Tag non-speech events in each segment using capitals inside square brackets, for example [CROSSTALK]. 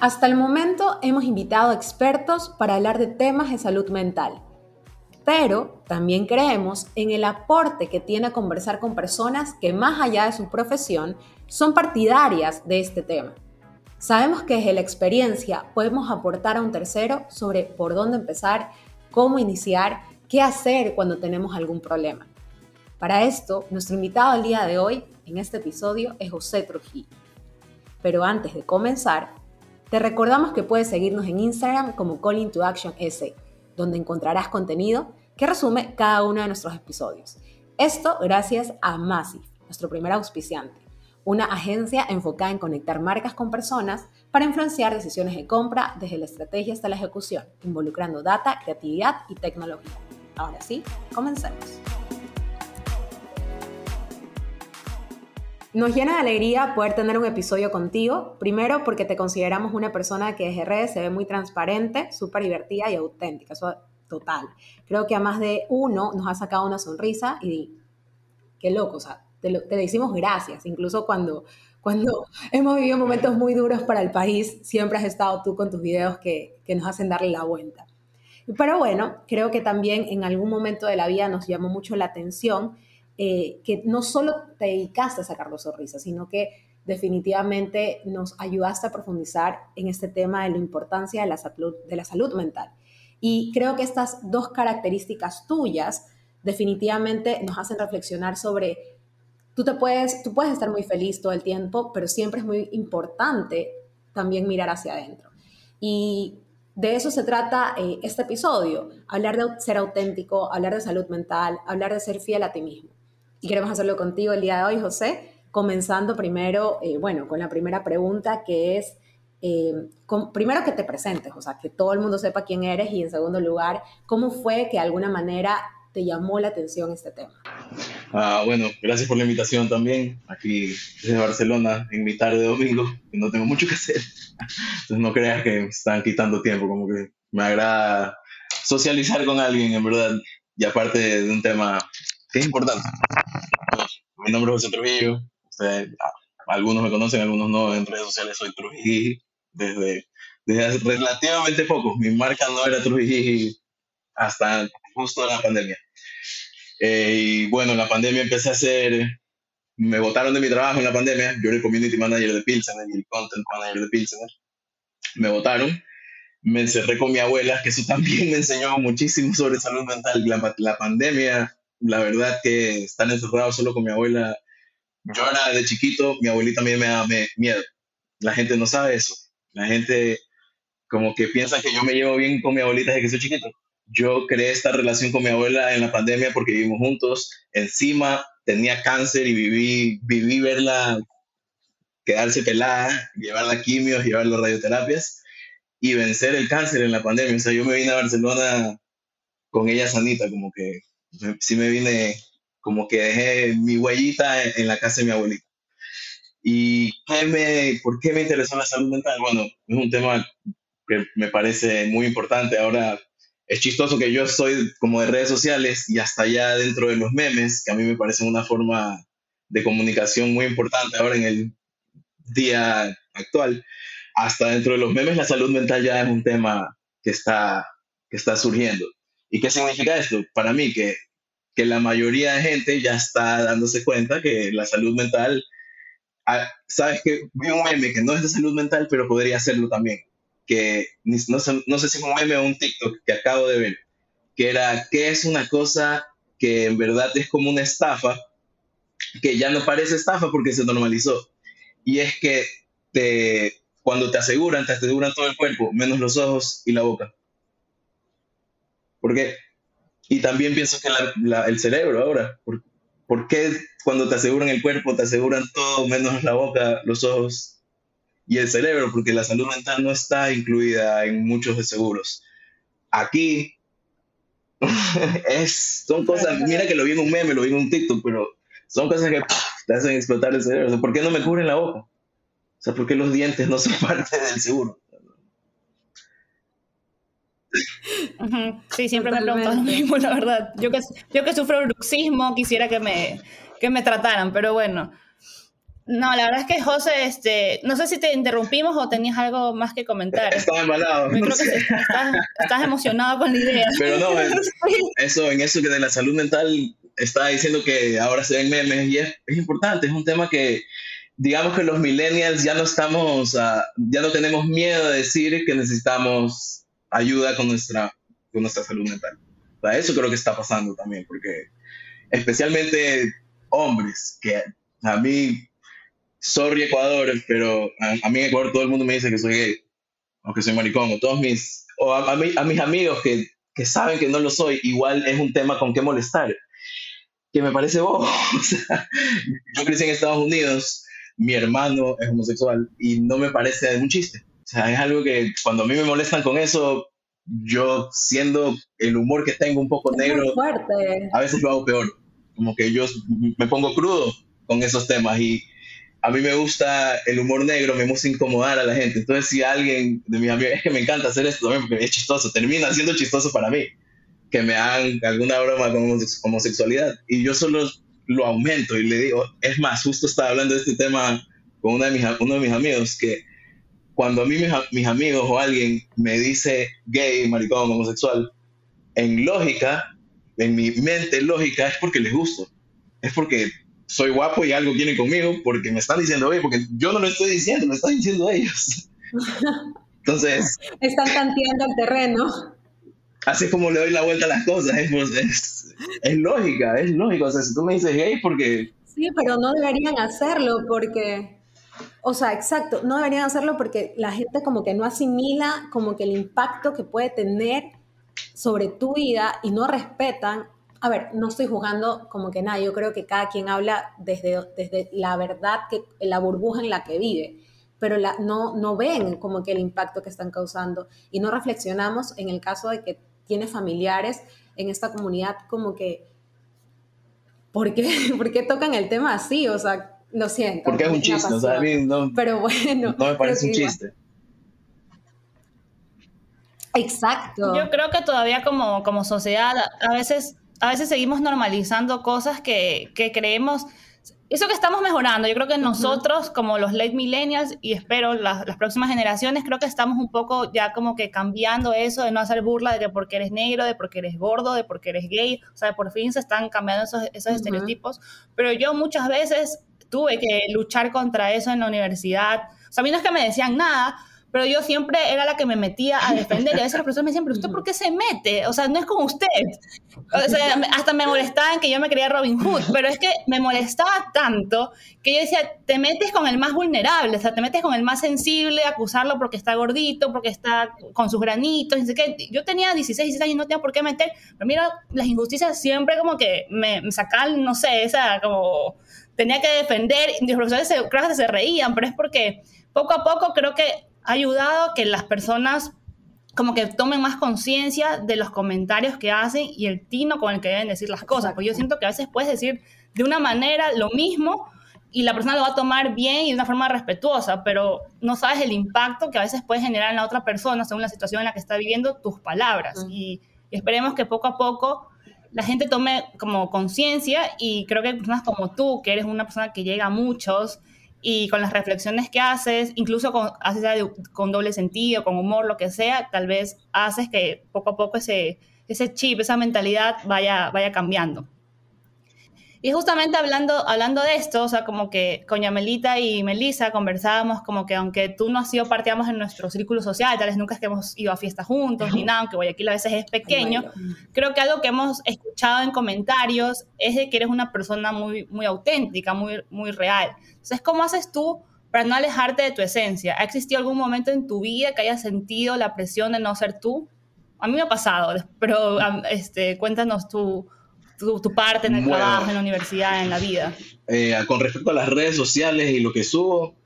Hasta el momento hemos invitado a expertos para hablar de temas de salud mental, pero también creemos en el aporte que tiene conversar con personas que más allá de su profesión son partidarias de este tema. Sabemos que desde la experiencia podemos aportar a un tercero sobre por dónde empezar, cómo iniciar, qué hacer cuando tenemos algún problema. Para esto, nuestro invitado el día de hoy en este episodio es José Trujillo. Pero antes de comenzar, te recordamos que puedes seguirnos en Instagram como Calling to Action S, donde encontrarás contenido que resume cada uno de nuestros episodios. Esto gracias a Massive, nuestro primer auspiciante, una agencia enfocada en conectar marcas con personas para influenciar decisiones de compra desde la estrategia hasta la ejecución, involucrando data, creatividad y tecnología. Ahora sí, comencemos. Nos llena de alegría poder tener un episodio contigo, primero porque te consideramos una persona que desde redes se ve muy transparente, súper divertida y auténtica, eso total. Creo que a más de uno nos ha sacado una sonrisa y qué loco, o sea, te, le decimos gracias, incluso cuando, cuando [LAUGHS] hemos vivido momentos muy duros para el país, siempre has estado tú con tus videos que, que nos hacen darle la vuelta. Pero bueno, creo que también en algún momento de la vida nos llamó mucho la atención eh, que no solo te dedicaste a sacar los sonrisas, sino que definitivamente nos ayudaste a profundizar en este tema de la importancia de la salud, de la salud mental. Y creo que estas dos características tuyas definitivamente nos hacen reflexionar sobre, tú, te puedes, tú puedes estar muy feliz todo el tiempo, pero siempre es muy importante también mirar hacia adentro. Y de eso se trata eh, este episodio, hablar de ser auténtico, hablar de salud mental, hablar de ser fiel a ti mismo. Y queremos hacerlo contigo el día de hoy, José, comenzando primero, eh, bueno, con la primera pregunta que es, eh, primero que te presentes, o sea, que todo el mundo sepa quién eres y en segundo lugar, ¿cómo fue que de alguna manera te llamó la atención este tema? Ah, bueno, gracias por la invitación también, aquí desde Barcelona, en mi tarde de domingo, que no tengo mucho que hacer, entonces no creas que me están quitando tiempo, como que me agrada socializar con alguien, en verdad, y aparte de un tema que es importante. Mi nombre es José Trujillo. Ah, algunos me conocen, algunos no. En redes sociales soy Trujillo desde, desde relativamente poco. Mi marca no era Trujillo hasta justo la pandemia. Eh, y bueno, en la pandemia empecé a hacer. Me votaron de mi trabajo en la pandemia. Yo era el community manager de Pilsener y el content manager de Pilsener. Me votaron me encerré con mi abuela, que eso también me enseñó muchísimo sobre salud mental. La, la pandemia la verdad que estar encerrado solo con mi abuela, yo era de chiquito, mi abuelita también me da miedo. La gente no sabe eso. La gente como que piensa que yo me llevo bien con mi abuelita desde que soy chiquito. Yo creé esta relación con mi abuela en la pandemia porque vivimos juntos. Encima tenía cáncer y viví, viví verla quedarse pelada, llevarla a quimios, llevarla a radioterapias y vencer el cáncer en la pandemia. O sea, yo me vine a Barcelona con ella sanita, como que sí me vine como que dejé mi huellita en, la casa de mi abuelita. ¿Y qué me, por qué me interesó la salud mental? Bueno, es un tema que me parece muy importante. Ahora es chistoso que yo soy como de redes sociales y hasta allá dentro de los memes, que a mí me parecen una forma de comunicación muy importante ahora en el día actual. Hasta dentro de los memes la salud mental ya es un tema que está, que está surgiendo. ¿Y qué significa esto? Para mí, que, que la mayoría de gente ya está dándose cuenta que la salud mental, ah, sabes que vi un meme que no es de salud mental, pero podría serlo también, que no sé, no sé si es un meme o un TikTok que acabo de ver, que era, que es una cosa que en verdad es como una estafa, que ya no parece estafa porque se normalizó. Y es que te, cuando te aseguran, te aseguran todo el cuerpo, menos los ojos y la boca. Porque, y también pienso que el cerebro ahora, ¿por, qué cuando te aseguran el cuerpo te aseguran todo menos la boca, los ojos y el cerebro? Porque la salud mental no está incluida en muchos de seguros. Aquí [LAUGHS] es, son cosas, mira que lo vi un meme, lo vi un TikTok, pero son cosas que te hacen explotar el cerebro. O sea, ¿Por qué no me cubren la boca? O sea, ¿por qué los dientes no son [LAUGHS] parte del seguro? Sí, siempre me he preguntado lo Totalmente. mismo, la verdad. Yo que, yo que sufro bruxismo quisiera que me, que me trataran, pero bueno. No, la verdad es que José, este, no sé si te interrumpimos o tenías algo más que comentar. Estaba embalado. Yo no creo que sé. estás, estás emocionado con la idea. Pero no, en- [LAUGHS] eso, en eso que de la salud mental estaba diciendo que ahora se ven memes y es, es importante, es un tema que digamos que los millennials ya no estamos, ah, ya no tenemos miedo de decir que necesitamos ayuda con nuestra, con nuestra salud mental. O sea, eso creo que está pasando también, porque especialmente hombres, que a mí, sorry Ecuador, pero a, a mí en Ecuador todo el mundo me dice que soy gay, o que soy maricón, o todos mis, o a, a mí- a mis amigos que, que saben que no lo soy, igual es un tema con que molestar, que me parece bobo. [LAUGHS] O sea, yo crecí en Estados Unidos, mi hermano es homosexual y no me parece un chiste. O sea, es algo que cuando a mí me molestan con eso, yo siendo el humor que tengo un poco negro, Muy fuerte. a veces lo hago peor. Como que yo me pongo crudo con esos temas y a mí me gusta el humor negro, me gusta incomodar a la gente. Entonces, si alguien de mis amigos, es que me encanta hacer esto también porque es chistoso, termina siendo chistoso para mí, que me hagan alguna broma con homose- homosexualidad. Y yo solo lo aumento y le digo, es más, justo estaba hablando de este tema con una de mis, uno de mis amigos, que cuando a mí mis, mis amigos o alguien me dice gay, maricón, homosexual, en lógica, en mi mente lógica, es porque les gusto. Es porque soy guapo y algo quieren conmigo, porque me están diciendo gay, porque yo no lo estoy diciendo, lo están diciendo ellos. [LAUGHS] Entonces, Están tanteando el terreno. así es como le doy la vuelta a las cosas, es, es, es lógica, es lógico. O sea, si tú me dices gay, porque Sí, pero no deberían hacerlo porque, o sea, exacto, no deberían hacerlo porque la gente como que no asimila como que el impacto que puede tener sobre tu vida y no respetan. A ver, no estoy juzgando como que nada, yo creo que cada quien habla desde, desde la verdad, que la burbuja en la que vive, pero no, no ven como que el impacto que están causando y no reflexionamos en el caso de que tiene familiares en esta comunidad como que ¿por qué, [LAUGHS] ¿por qué tocan el tema así? O sea, lo siento. porque es un chiste. O sea, a apasiona. mí no, Pero bueno. no me parece un chiste. Exacto. Yo creo que todavía como, como sociedad a veces, a veces seguimos normalizando cosas que, que creemos... Eso que estamos mejorando, yo creo que nosotros como los late millennials y espero las, las próximas generaciones, creo que estamos un poco ya como que cambiando eso de no hacer burla de que porque eres negro, de porque eres gordo, de porque eres gay, o sea, por fin se están cambiando esos, esos Ujú. estereotipos, pero yo muchas veces tuve que luchar contra eso en la universidad, o sea, a mí no es que me decían nada, pero yo siempre era la que me metía a defender y a veces los profesores me decían, pero usted por qué se mete? O sea, no es con usted. O sea, hasta me molestaban que yo me creía Robin Hood, pero es que me molestaba tanto que yo decía, te metes con el más vulnerable, o sea, te metes con el más sensible, acusarlo porque está gordito, porque está con sus granitos, sé qué. Yo tenía 16, 16 años y no tenía por qué meter, pero mira, las injusticias siempre como que me, me no sé, esa como tenía que defender, y los profesores se, que se reían, pero es porque poco a poco creo que ha ayudado a que las personas como que tomen más conciencia de los comentarios que hacen y el tino con el que deben decir las cosas. Porque yo siento que a veces puedes decir de una manera lo mismo y la persona lo va a tomar bien y de una forma respetuosa, pero no sabes el impacto que a veces puede generar en la otra persona según la situación en la que está viviendo tus palabras. Mm. Y, y esperemos que poco a poco la gente tome como conciencia y creo que personas como tú, que eres una persona que llega a muchos y con las reflexiones que haces, incluso con, haces con doble sentido, con humor, lo que sea, tal vez haces que poco a poco ese, ese chip, esa mentalidad vaya, vaya cambiando. Y justamente hablando, hablando de esto, o sea, como que con Yamelita y Melissa conversábamos como que aunque tú no has sido parte, digamos, en nuestro círculo social, tal vez nunca es que hemos ido a fiestas juntos, ni nada, aunque Guayaquil a veces es pequeño, creo que algo que hemos escuchado en comentarios es de que eres una persona muy, muy auténtica, muy, muy real. Entonces, ¿cómo haces tú para no alejarte de tu esencia? ¿Ha existido algún momento en tu vida que hayas sentido la presión de no ser tú? A mí me ha pasado, pero este, cuéntanos tu, tu, tu parte en el Bueno. trabajo, en la universidad, en la vida. Eh, con respecto a las redes sociales y lo que subo,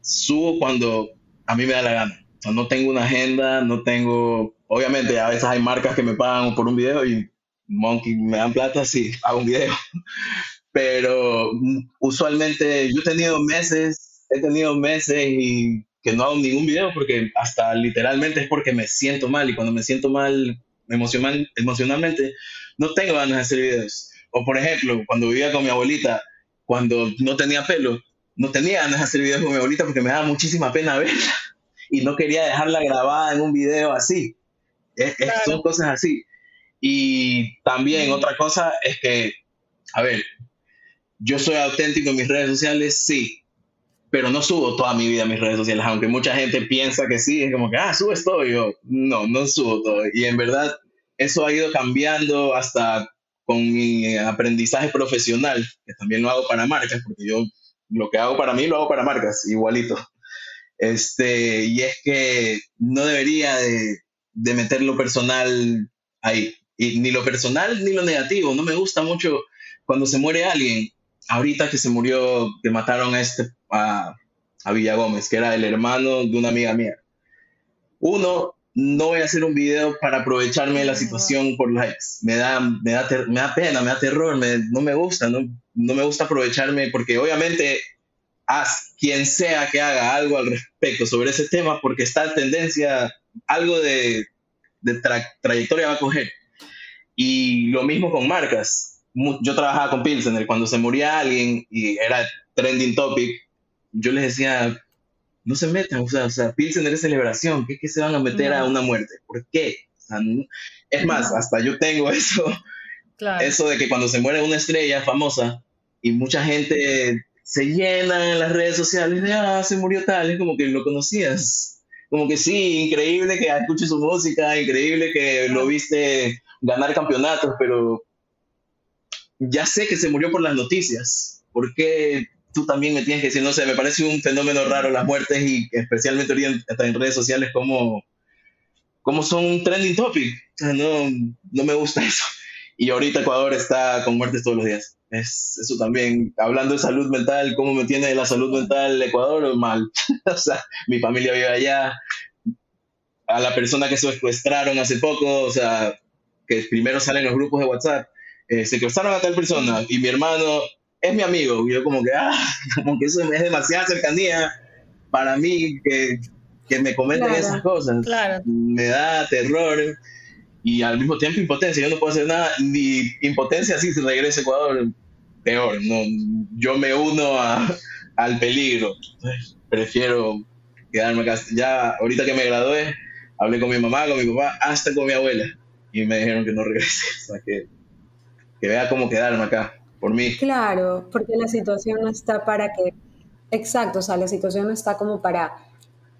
subo cuando a mí me da la gana. O sea, no tengo una agenda, no tengo... Obviamente, a veces hay marcas que me pagan por un video y Monkey, me dan plata, sí, hago un video. [LAUGHS] Pero mm, usualmente yo he tenido meses, he tenido meses y que no hago ningún video porque hasta literalmente es porque me siento mal y cuando me siento mal emocional, emocionalmente no tengo ganas de hacer videos. O por ejemplo, cuando vivía con mi abuelita, cuando no tenía pelo, no tenía ganas de hacer videos con mi abuelita porque me daba muchísima pena verla y no quería dejarla grabada en un video así. Son cosas así. Y también otra cosa es que, a ver, yo soy auténtico en mis redes sociales, sí, pero no subo toda mi vida a mis redes sociales, aunque mucha gente piensa que sí, es como que, ah, subes todo, y yo, no, no subo todo. Y en verdad, eso ha ido cambiando hasta con mi aprendizaje profesional, que también lo hago para marcas, porque yo lo que hago para mí lo hago para marcas, igualito. Este, y es que no debería de, de meter lo personal ahí. Y ni lo personal ni lo negativo. No me gusta mucho cuando se muere alguien. Ahorita que se murió, que mataron a este, a, a Villagómez, que era el hermano de una amiga mía. Uno, no voy a hacer un video para aprovecharme de la situación por likes. Me da, me da, me da pena, me da terror, no me gusta, no, no me gusta aprovecharme porque obviamente haz quien sea que haga algo al respecto sobre ese tema porque está en tendencia, algo de, de trayectoria va a coger. Y lo mismo con marcas. Yo trabajaba con Pilsener, cuando se moría alguien y era trending topic, yo les decía, no se metan, o sea, o sea Pilsener es celebración, ¿qué, que se van a meter a una muerte? ¿Por qué? es más, hasta yo tengo [LAUGHS] eso, eso de que cuando se muere una estrella famosa y mucha gente se llena en las redes sociales de, ah, se murió tal, es como que lo conocías. Como que sí, increíble que escuches su música, increíble que lo viste ganar campeonatos, pero ya sé que se murió por las noticias. ¿Por qué tú también me tienes que decir, no sé, me parece un fenómeno raro las muertes y especialmente ahorita en redes sociales como, como son un trending topic. no, no me gusta [LAUGHS] eso. Y ahorita Ecuador está con muertes todos los días. Es eso también, hablando de salud mental, ¿cómo me tiene la salud mental Ecuador? Mal. [LAUGHS] o sea, mi familia vive allá. A la persona que secuestraron hace poco, o sea, que primero salen los grupos de WhatsApp, eh, secuestraron a tal persona y mi hermano es mi amigo. Y yo como que, ah, [LAUGHS] como que eso es demasiada cercanía para mí que, que me comenten esas cosas. Me da terror y al mismo tiempo impotencia. Yo no puedo hacer nada, ni impotencia así si regrese a Ecuador, peor. No, yo me uno a, al peligro. prefiero quedarme acá. Ya ahorita que me gradué, hablé con mi mamá, con mi papá, hasta con mi abuela. Y me dijeron que no regrese. [LAUGHS] O sea, que, que vea cómo quedarme acá por mí. Claro, porque la situación no está para que, exacto, o sea, la situación no está como para,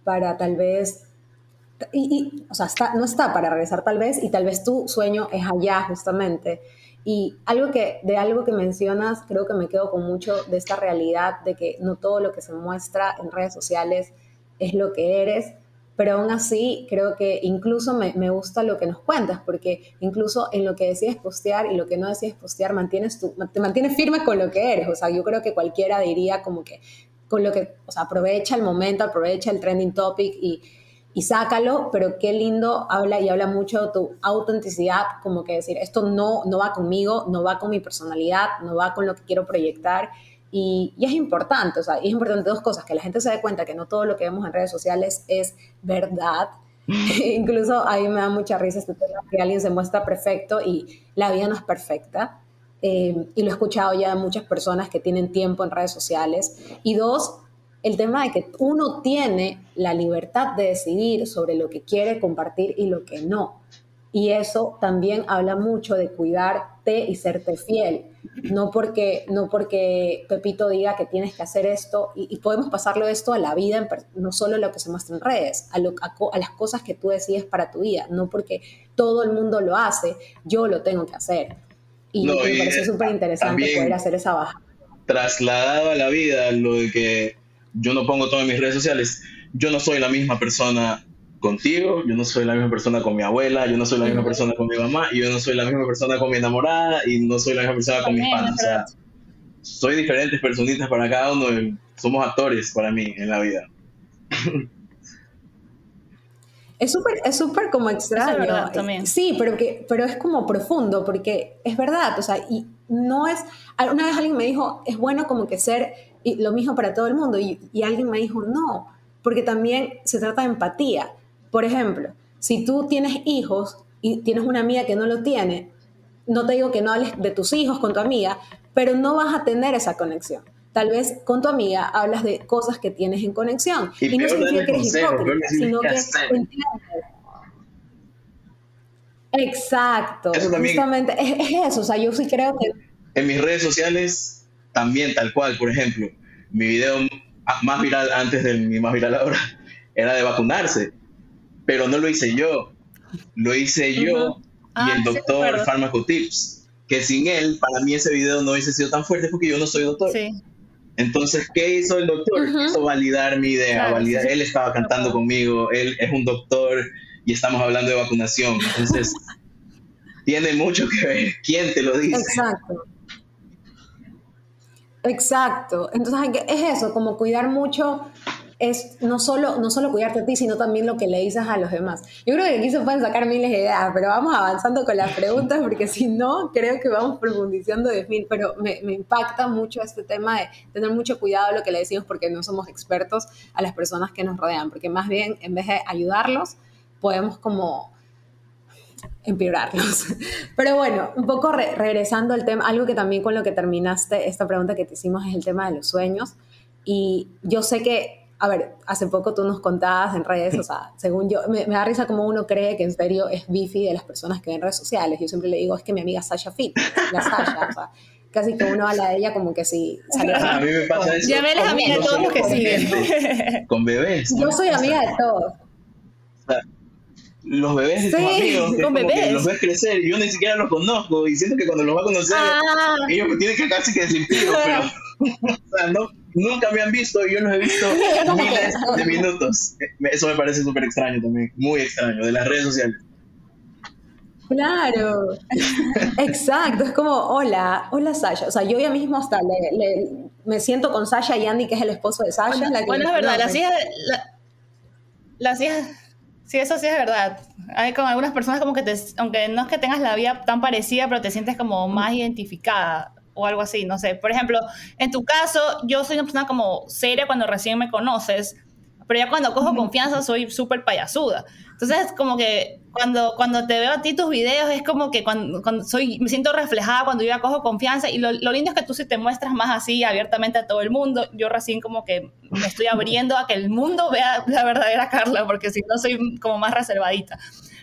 para tal vez, y, o sea, no está para regresar tal vez, y tal vez tu sueño es allá justamente. Y algo que, de algo que mencionas, creo que me quedo con mucho de esta realidad de que no todo lo que se muestra en redes sociales es lo que eres pero aún así creo que incluso me, me, gusta lo que nos cuentas, porque incluso en lo que decides postear y lo que no decides postear, mantienes tu, te mantienes firme con lo que eres. O sea, yo creo que cualquiera diría como que con lo que, o sea, aprovecha el momento, aprovecha el trending topic y, y sácalo, pero qué lindo habla y habla mucho de tu autenticidad, como que decir, esto no, no va conmigo, no va con mi personalidad, no va con lo que quiero proyectar y, es importante, o sea, es importante dos cosas, que la gente se dé cuenta que no todo lo que vemos en redes sociales es verdad. [LAUGHS] Incluso a mí me da mucha risa este tema que alguien se muestra perfecto y la vida no es perfecta. Eh, y lo he escuchado ya de muchas personas que tienen tiempo en redes sociales. Y dos, el tema de que uno tiene la libertad de decidir sobre lo que quiere compartir y lo que no. Y eso también habla mucho de cuidarte y serte fiel. No porque, no porque Pepito diga que tienes que hacer esto, y, podemos pasarlo esto a la vida, no solo a lo que se muestra en redes, a, a, las cosas que tú decides para tu vida. No porque todo el mundo lo hace, yo lo tengo que hacer. Y me parece súper interesante poder hacer esa baja. Trasladado a la vida, lo de que yo no pongo todo en mis redes sociales, yo no soy la misma persona contigo, yo no soy la misma persona con mi abuela, yo no soy la misma persona con mi mamá, y yo no soy la misma persona con mi enamorada, y no soy la misma persona con mis padres. O sea, soy diferentes personitas para cada uno, somos actores para mí en la vida. Es súper es súper como extraño. verdad, también. Sí, pero, que, pero es como profundo, porque es verdad, o sea, y no es... Una vez alguien me dijo, es bueno como que ser lo mismo para todo el mundo, y, y alguien me dijo, no, porque también se trata de empatía. Por ejemplo, si tú tienes hijos y tienes una amiga que no lo tiene, no te digo que no hables de tus hijos con tu amiga, pero no vas a tener esa conexión. Tal vez con tu amiga hablas de cosas que tienes en conexión. Y Y, no significa que eres hipócrita, sino que entiendes. Exacto, Eso también- justamente es, es eso. O sea, yo sí creo que En mis redes sociales, también tal cual, por ejemplo, mi video más viral antes de mi más viral ahora era de vacunarse, pero no lo hice yo, lo hice yo Ah, y el sí, doctor recuerdo. Pharmacotips, que sin él, para mí ese video no hubiese sido tan fuerte porque yo no soy doctor. Sí. Entonces, ¿qué hizo el doctor? Hizo validar mi idea, Claro, validar. sí, sí. Él estaba cantando conmigo, él es un doctor y estamos hablando de vacunación. Entonces, [LAUGHS] tiene mucho que ver. ¿Quién te lo dice? Exacto. Exacto. Entonces es eso, como cuidar mucho es no solo, no solo cuidarte a ti, sino también lo que le dices a los demás. Yo creo que aquí se pueden sacar miles de ideas, pero vamos avanzando con las preguntas porque si no, creo que vamos profundizando de. Pero me, me impacta mucho este tema de tener mucho cuidado lo que le decimos porque no somos expertos a las personas que nos rodean, porque más bien en vez de ayudarlos, podemos como empeorarlos. [LAUGHS] Pero bueno, un poco re- regresando al tema, algo que también con lo que terminaste esta pregunta que te hicimos es el tema de los sueños. Y yo sé que, a ver, hace poco tú nos contabas en redes, o sea, [LAUGHS] según yo, me, me da risa como uno cree que en serio es bifi de las personas que ven redes sociales. Yo siempre le digo, es que mi amiga Sasha Fit, la Sasha, o sea, casi que uno habla de ella como que si saliera- a mí me pasa eso. Ya me eres amiga de todos los que con siguen. Con bebés. Yo soy amiga de todos. Los bebés de tus Sí, amigos, que con que bebés. los ves crecer y yo ni siquiera los conozco y siento que cuando los va a conocer, Ah, ellos me tienen que casi que desinfiro, pero [LAUGHS] o sea, no, nunca me han visto y yo los he visto [LAUGHS] miles de minutos. Eso me parece súper extraño también, muy extraño, de las redes sociales. Claro, [LAUGHS] exacto, es como, hola, hola Sasha, o sea, yo ya mismo hasta le, le- me siento con Sasha y Andy, que es el esposo de Sasha. la que bueno, me es verdad, las hijas, la- las hijas, sí, eso sí es verdad. Hay con algunas personas como que te, aunque no es que tengas la vida tan parecida, pero te sientes como más identificada o algo así, no sé. Por ejemplo, en tu caso, yo soy una persona como seria cuando recién me conoces, pero ya cuando cojo confianza soy súper payasuda. Entonces, como que cuando, cuando te veo a ti tus videos, es como que cuando, cuando soy, me siento reflejada cuando yo ya cojo confianza. Y lo, lo lindo es que tú sí te muestras más así, abiertamente a todo el mundo. Yo recién como que me estoy abriendo a que el mundo vea la verdadera Carla, porque si no soy como más reservadita.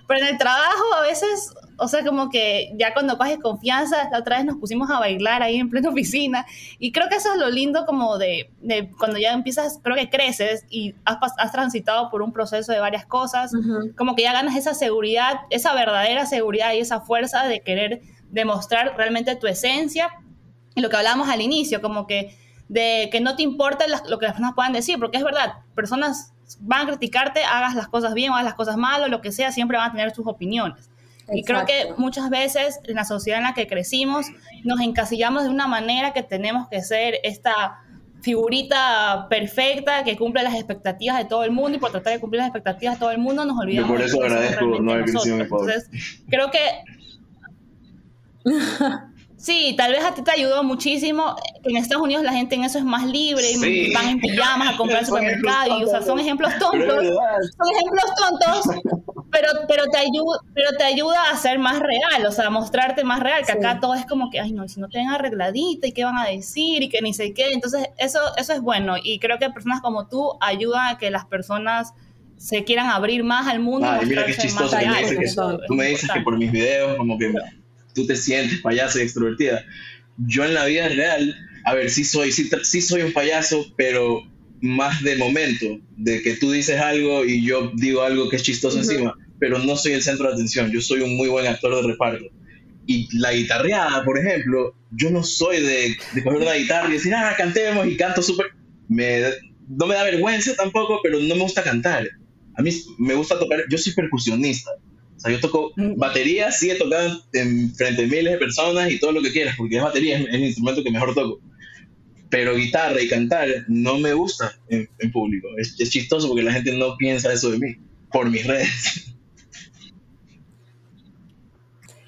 Pero en el trabajo a veces, o sea, como que ya cuando coges confianza, la otra vez nos pusimos a bailar ahí en plena [LAUGHS] oficina. Y creo que eso es lo lindo como de, de cuando ya empiezas, creo que creces y has, has transitado por un proceso de varias cosas, Ujú. como que ya ganas esa seguridad, esa verdadera seguridad y esa fuerza de querer demostrar realmente tu esencia. Y lo que hablábamos al inicio, como que de que no te importa las- lo que las personas puedan decir, porque es verdad, personas van a criticarte, hagas las cosas bien o hagas las cosas mal o lo que sea, siempre van a tener sus opiniones. Y creo que muchas veces en la sociedad en la que crecimos nos encasillamos de una manera que tenemos que ser esta figurita perfecta que cumple las expectativas de todo el mundo y por tratar de cumplir las expectativas de todo el mundo nos olvidamos por de eso agradezco no haber crecido en. Entonces, creo que [LAUGHS] Sí, tal vez a ti te ayudó muchísimo. En Estados Unidos la gente en eso es más libre, Sí. van en pijamas a comprar al [LAUGHS] Son supermercado y o sea, son ejemplos tontos son ejemplos tontos, [LAUGHS] pero, pero, te ayuda, pero te ayuda a ser más real, o sea, a mostrarte más real, que Sí. acá todo es como que, ay, no, si no te ven arregladita, y qué van a decir, y que ni sé qué. Entonces, eso, eso es bueno, y creo que personas como tú ayudan a que las personas se quieran abrir más al mundo. Ay, mira qué chistoso que me dices que tú me dices que por mis videos como que tú te sientes payasa y extrovertida. Yo en la vida real, a ver, sí soy, sí, sí soy un payaso, pero más de momento, de que tú dices algo y yo digo algo que es chistoso encima, pero no soy el centro de atención, yo soy un muy buen actor de reparto. Y la guitarreada, por ejemplo, yo no soy de, de coger una guitarra y decir, ah, cantemos y canto súper... No me da vergüenza tampoco, pero no me gusta cantar. A mí me gusta tocar, yo soy percusionista. O sea, yo toco batería, sí he tocado en frente a miles de personas y todo lo que quieras, porque es batería, es el instrumento que mejor toco. Pero guitarra y cantar no me gusta en, en público. Es, es chistoso porque la gente no piensa eso de mí. por mis redes.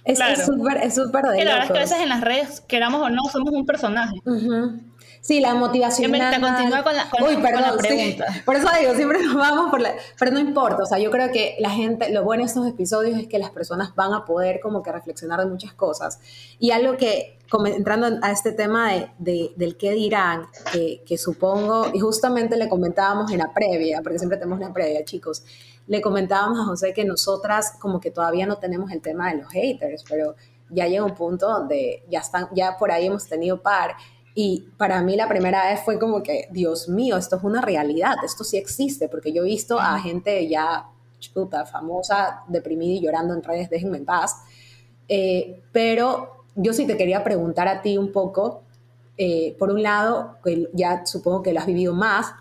Es Claro. súper, es súper de Que la verdad es que a veces en las redes, queramos o no, somos un personaje. Ujú. Sí, la motivación. Continúa con la- con Uy, con perdón, sí. pregunta. Por eso digo, siempre nos vamos por la... Pero no importa, o sea, yo creo que la gente, lo bueno de estos episodios es que las personas van a poder como que reflexionar de muchas cosas. Y algo que, como entrando a este tema de, de- del qué dirán, que, que supongo, y justamente le comentábamos en la previa, porque siempre tenemos una previa, chicos, le comentábamos a José que nosotras como que todavía no tenemos el tema de los haters, pero ya llega un punto donde ya están, ya por ahí hemos tenido par. Y para mí la primera vez fue como que, Dios mío, esto es una realidad, esto sí existe, porque yo he visto a gente ya chuta, famosa, deprimida y llorando en redes, déjenme en paz. Eh, pero yo sí te quería preguntar a ti un poco, eh, por un lado, que ya supongo que lo has vivido más,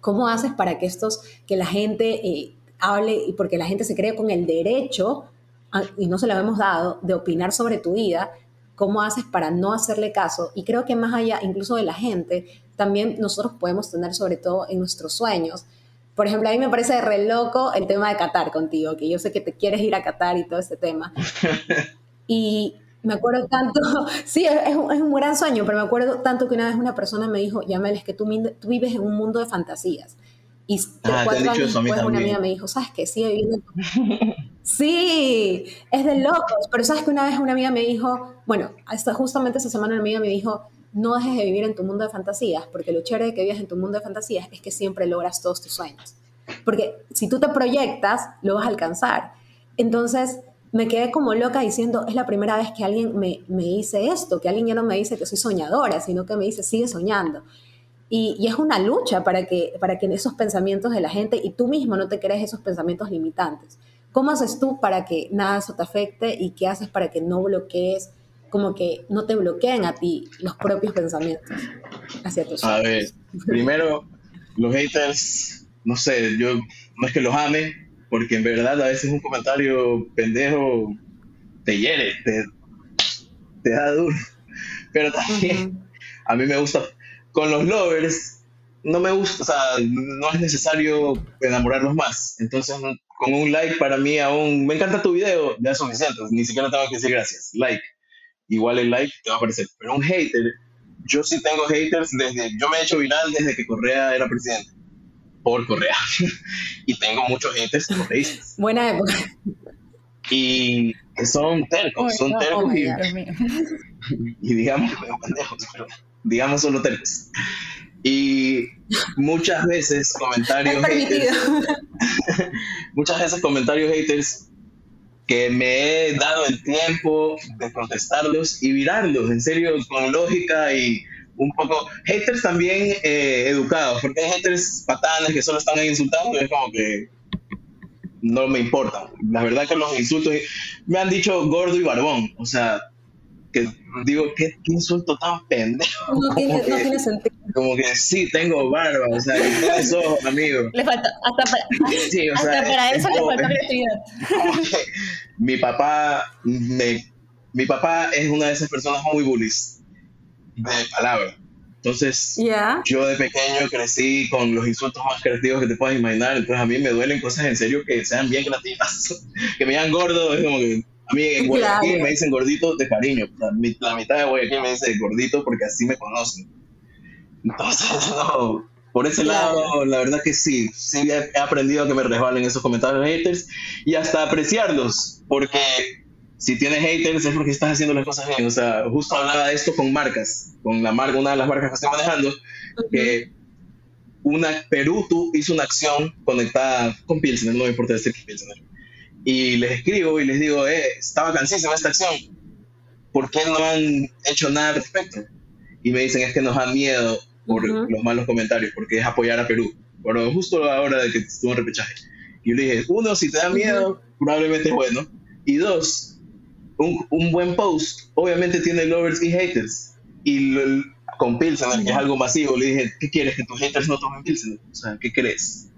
¿cómo haces para que estos, que la gente eh, hable, y porque la gente se cree con el derecho, a- y no se lo hemos dado, de opinar sobre tu vida? ¿Cómo haces para no hacerle caso? Y creo que más allá incluso de la gente, también nosotros podemos tener sobre todo en nuestros sueños. Por ejemplo, a mí me parece re loco el tema de Qatar contigo, que yo sé que te quieres ir a Qatar y todo este tema. [LAUGHS] Y me acuerdo tanto, [LAUGHS] sí, es, un, es un gran sueño, pero me acuerdo tanto que una vez una persona me dijo, Yamel, es que tú vives en un mundo de fantasías. Y Ah, cuatro años después una también. amiga me dijo, ¿sabes qué? Sigue viviendo. [LAUGHS] Sí, es de locos. Pero sabes que una vez una amiga me dijo, bueno, hasta justamente esa semana una amiga me dijo, no dejes de vivir en tu mundo de fantasías, porque lo chévere de que vivas en tu mundo de fantasías es que siempre logras todos tus sueños. Porque si tú te proyectas, lo vas a alcanzar. Entonces me quedé como loca diciendo, es la primera vez que alguien me, me dice esto, que alguien ya no me dice que soy soñadora, sino que me dice, sigue soñando. Y, y es una lucha para que, para que esos pensamientos de la gente y tú mismo no te crees esos pensamientos limitantes. ¿Cómo haces tú para que nada eso te afecte y qué haces para que no bloquees, como que no te bloqueen a ti los propios pensamientos hacia tus A ver, [LAUGHS] primero, los haters, no sé, yo no es que los ame, porque en verdad a veces un comentario pendejo te hiere, te, te da duro. Pero también Ujú. a mí me gusta, con los lovers, no me gusta, o sea, no es necesario enamorarlos más. Entonces, con un like para mí aún, me encanta tu video, ya es suficiente, ni siquiera tengo que decir gracias, like. Igual el like te va a aparecer. Pero un hater, yo sí tengo haters desde, yo me he hecho viral desde que Correa era presidente, por Correa. [LAUGHS] y tengo muchos haters correístas. Buena época. Y que son tercos, son no, tercos oh y, [LAUGHS] y digamos pendejos, pero digamos solo tercos. Y muchas veces comentarios haters, [LAUGHS] muchas veces comentarios haters que me he dado el tiempo de contestarlos y virarlos, en serio, con lógica y un poco... Haters también eh, educados, porque hay haters patanes que solo están ahí insultando y es como que no me importa. La verdad que los insultos me han dicho gordo y barbón, o sea, que digo, ¿qué, qué insulto tan pendejo? No [LAUGHS] tiene, no sentido. Como que sí, tengo barba, o sea, y tienes ojos, amigo. Le falta, hasta para, [LAUGHS] Sí, o hasta sea, para es eso le falta creatividad. mi papá me, mi papá es una de esas personas muy bullies de palabra. Entonces, yo de pequeño crecí con los insultos más creativos que te puedas imaginar, entonces a mí me duelen cosas en serio que sean bien creativas. [LAUGHS] que me digan gordo, es como que a mí en Guayaquil Claro. me dicen gordito de cariño. La, mi- la mitad de Guayaquil me dice gordito porque así me conocen. Entonces, [LAUGHS] no, por ese Claro. lado, la verdad que sí, sí he aprendido a que me resbalen esos comentarios haters y hasta apreciarlos, porque si tienes haters es porque estás haciendo las cosas bien. O sea, justo hablaba de esto con marcas, con la marca, una de las marcas que estoy manejando, que una Perú tú hizo una acción conectada con Pilsner, no me importa decir que Pilsner. Y les escribo y les digo, eh, estaba cansísima esta acción. ¿Por qué no han hecho nada al respecto? Y me dicen, es que nos da miedo por Ujú. los malos comentarios, porque es apoyar a Perú. Pero justo a la hora de que estuvo en repechaje. Y yo le dije, uno, si te da miedo, probablemente es bueno. Y dos, un, un buen post obviamente tiene lovers y haters. Y lo- con Pilsen, que es algo masivo, le dije, ¿qué quieres? Que tus haters no tomen Pilsen. O sea, ¿qué crees?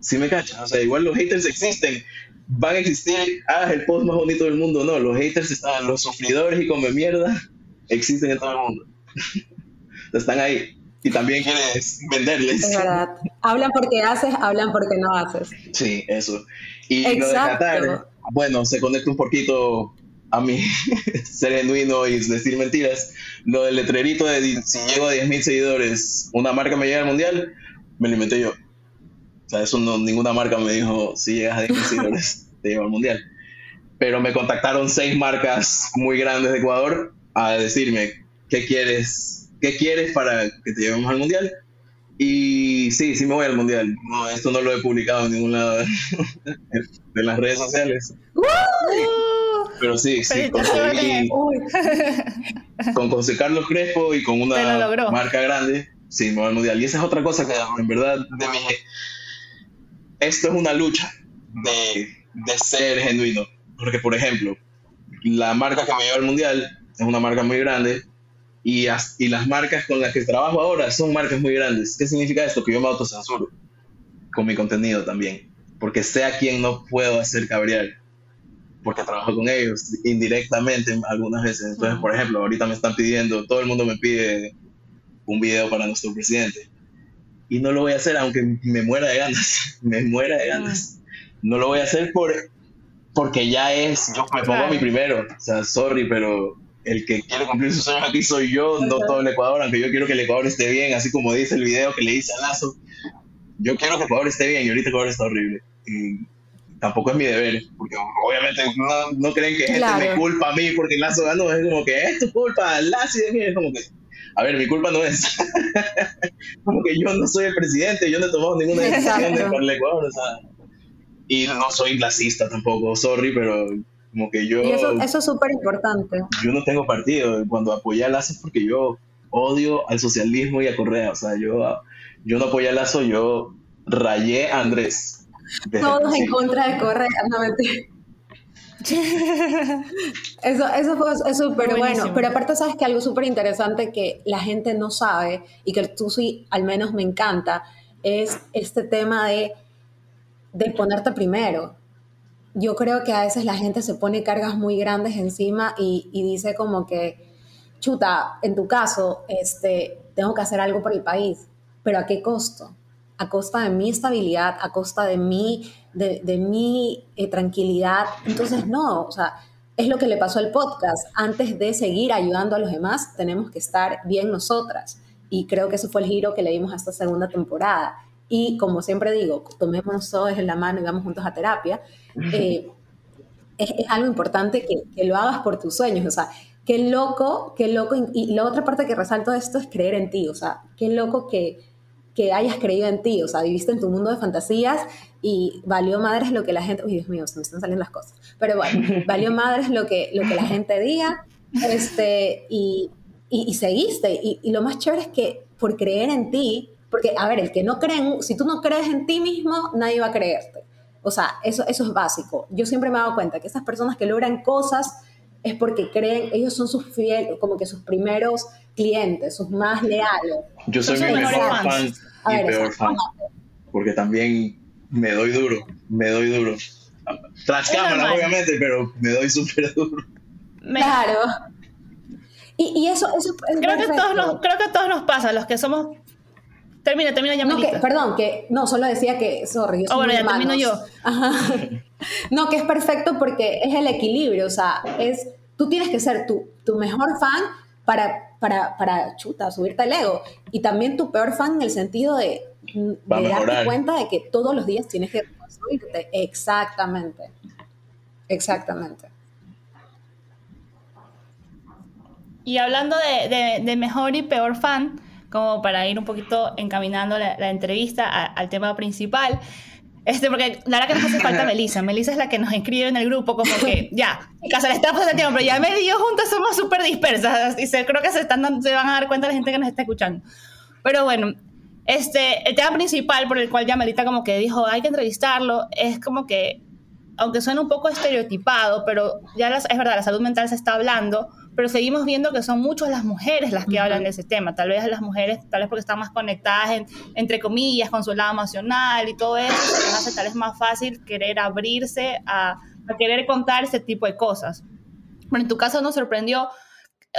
Si me cachas, o sea, igual los haters existen, van a existir, hagas el post más bonito del mundo, no, los haters están, los sufridores y come mierda existen en todo el mundo. [LAUGHS] están ahí. y también quieres venderles. Es verdad. Hablan porque haces, hablan porque no haces. Sí, eso. Y lo de Exacto. Qatar, bueno, se conecta un poquito a mi [LAUGHS] ser genuino y decir mentiras. Lo del letrerito de si llego a 10.000 seguidores, una marca me llega al mundial, me lo inventé yo. O sea, eso no, ninguna marca me dijo, si llegas a 10.000 seguidores, [LAUGHS] te llevo al mundial. Pero me contactaron seis marcas muy grandes de Ecuador a decirme, ¿qué quieres, qué quieres para que te llevemos al mundial? Y sí, sí me voy al mundial. No, esto no lo he publicado en ningún lado [LAUGHS] de las redes sociales. Pero sí, sí, conseguí [LAUGHS] con José Carlos Crespo y con una marca grande, sí, me voy al mundial. Y esa es otra cosa que en verdad de mi- esto es una lucha de, de ser genuino. Porque, por ejemplo, la marca que me lleva al mundial es una marca muy grande y, as- y las marcas con las que trabajo ahora son marcas muy grandes. ¿Qué significa esto? Que yo me autocensuro con mi contenido también. Porque sé a quién no puedo hacer cabrear. Porque trabajo con ellos indirectamente algunas veces. Entonces, por ejemplo, ahorita me están pidiendo, todo el mundo me pide un video para nuestro presidente. Y no lo voy a hacer aunque me muera de ganas. [LAUGHS] me muera de ganas. No lo voy a hacer por, porque ya es, yo me pongo a mi primero. O sea, sorry, pero el que quiere cumplir sus sueños aquí soy yo, no todo el Ecuador, aunque yo quiero que el Ecuador esté bien, así como dice el video que le hice a Lazo. Yo quiero que Ecuador esté bien y ahorita Ecuador está horrible. Y tampoco es mi deber, porque obviamente no, no creen que gente Claro. me culpa a mí porque Lazo ganó, es como que es tu culpa, Lazo y de mí, es como que, a ver, mi culpa no es. [LAUGHS] como que yo no soy el presidente, yo no he tomado ninguna decisión de por el Ecuador, o sea, y no soy lacista tampoco, sorry, pero como que yo y eso, eso es súper importante. yo no tengo partido. Cuando apoyé a Lazo es porque yo odio al socialismo y a Correa. O sea, yo, yo no apoyé a Lazo, yo rayé a Andrés. Todos en contra de Correa, no mentira. [LAUGHS] Eso, eso fue es súper bueno, pero aparte sabes que algo súper interesante que la gente no sabe y que tú sí al menos me encanta es este tema de, de ponerte primero. Yo creo que a veces la gente se pone cargas muy grandes encima y, y dice como que, chuta, en tu caso, este, tengo que hacer algo por el país, pero ¿a qué costo? A costa de mi estabilidad, a costa de mi, de, de mi eh, tranquilidad. Entonces, no, o sea, es lo que le pasó al podcast. Antes de seguir ayudando a los demás, tenemos que estar bien nosotras. Y creo que ese fue el giro que le dimos a esta segunda temporada. Y como siempre digo, tomémonos todos en la mano y vamos juntos a terapia. Eh, es, es algo importante que, que lo hagas por tus sueños. O sea, qué loco, qué loco. Y la otra parte que resalto de esto es creer en ti. O sea, qué loco que, que hayas creído en ti. O sea, viviste en tu mundo de fantasías y valió madres lo que la gente. Uy, Dios mío, se me están saliendo las cosas. Pero bueno, [LAUGHS] valió madres lo que, lo que la gente diga. Este, y, y, y seguiste. Y, y lo más chévere es que por creer en ti, porque, a ver, el que no cree, en- si tú no crees en ti mismo, nadie va a creerte. O sea, eso, eso es básico. Yo siempre me he dado cuenta que esas personas que logran cosas es porque creen, ellos son sus fieles, como que sus primeros clientes, sus más leales. Yo soy mi mejor fan y peor fan. Porque también me doy duro, me doy duro. Tras normal. obviamente, pero me doy súper duro. Me- Claro. Y, y eso, eso es creo, que todos nos, creo que a todos nos pasa, los que somos... Termina, termina ya, No, que, perdón, que no, solo decía que, sorry, yo Ah, soy bueno, ya termino yo. Ajá. No, que es perfecto porque es el equilibrio, o sea, es, tú tienes que ser tu, tu mejor fan para, para, para, chuta, subirte el ego, y también tu peor fan en el sentido de Va a darte cuenta de que todos los días tienes que subirte. Exactamente, exactamente. Y hablando de, de- de mejor y peor fan, como para ir un poquito encaminando la, la entrevista a- al tema principal, este, porque la verdad que nos hace falta [LAUGHS] Melissa. Melissa es la que nos inscribe en el grupo, como que ya, casa le está pasando el tiempo, pero ya Mel y yo juntas somos súper dispersas y se, creo que se, están, se van a dar cuenta la gente que nos está escuchando. Pero bueno, este, el tema principal por el cual ya Melita como que dijo hay que entrevistarlo es como que, aunque suena un poco estereotipado, pero ya las- es verdad, la salud mental se está hablando, pero seguimos viendo que son muchas las mujeres las que hablan de ese tema. Tal vez las mujeres, tal vez porque están más conectadas, en- entre comillas, con su lado emocional y todo eso, se hace tal vez más fácil querer abrirse a, a querer contar ese tipo de cosas. Bueno, en tu caso nos sorprendió,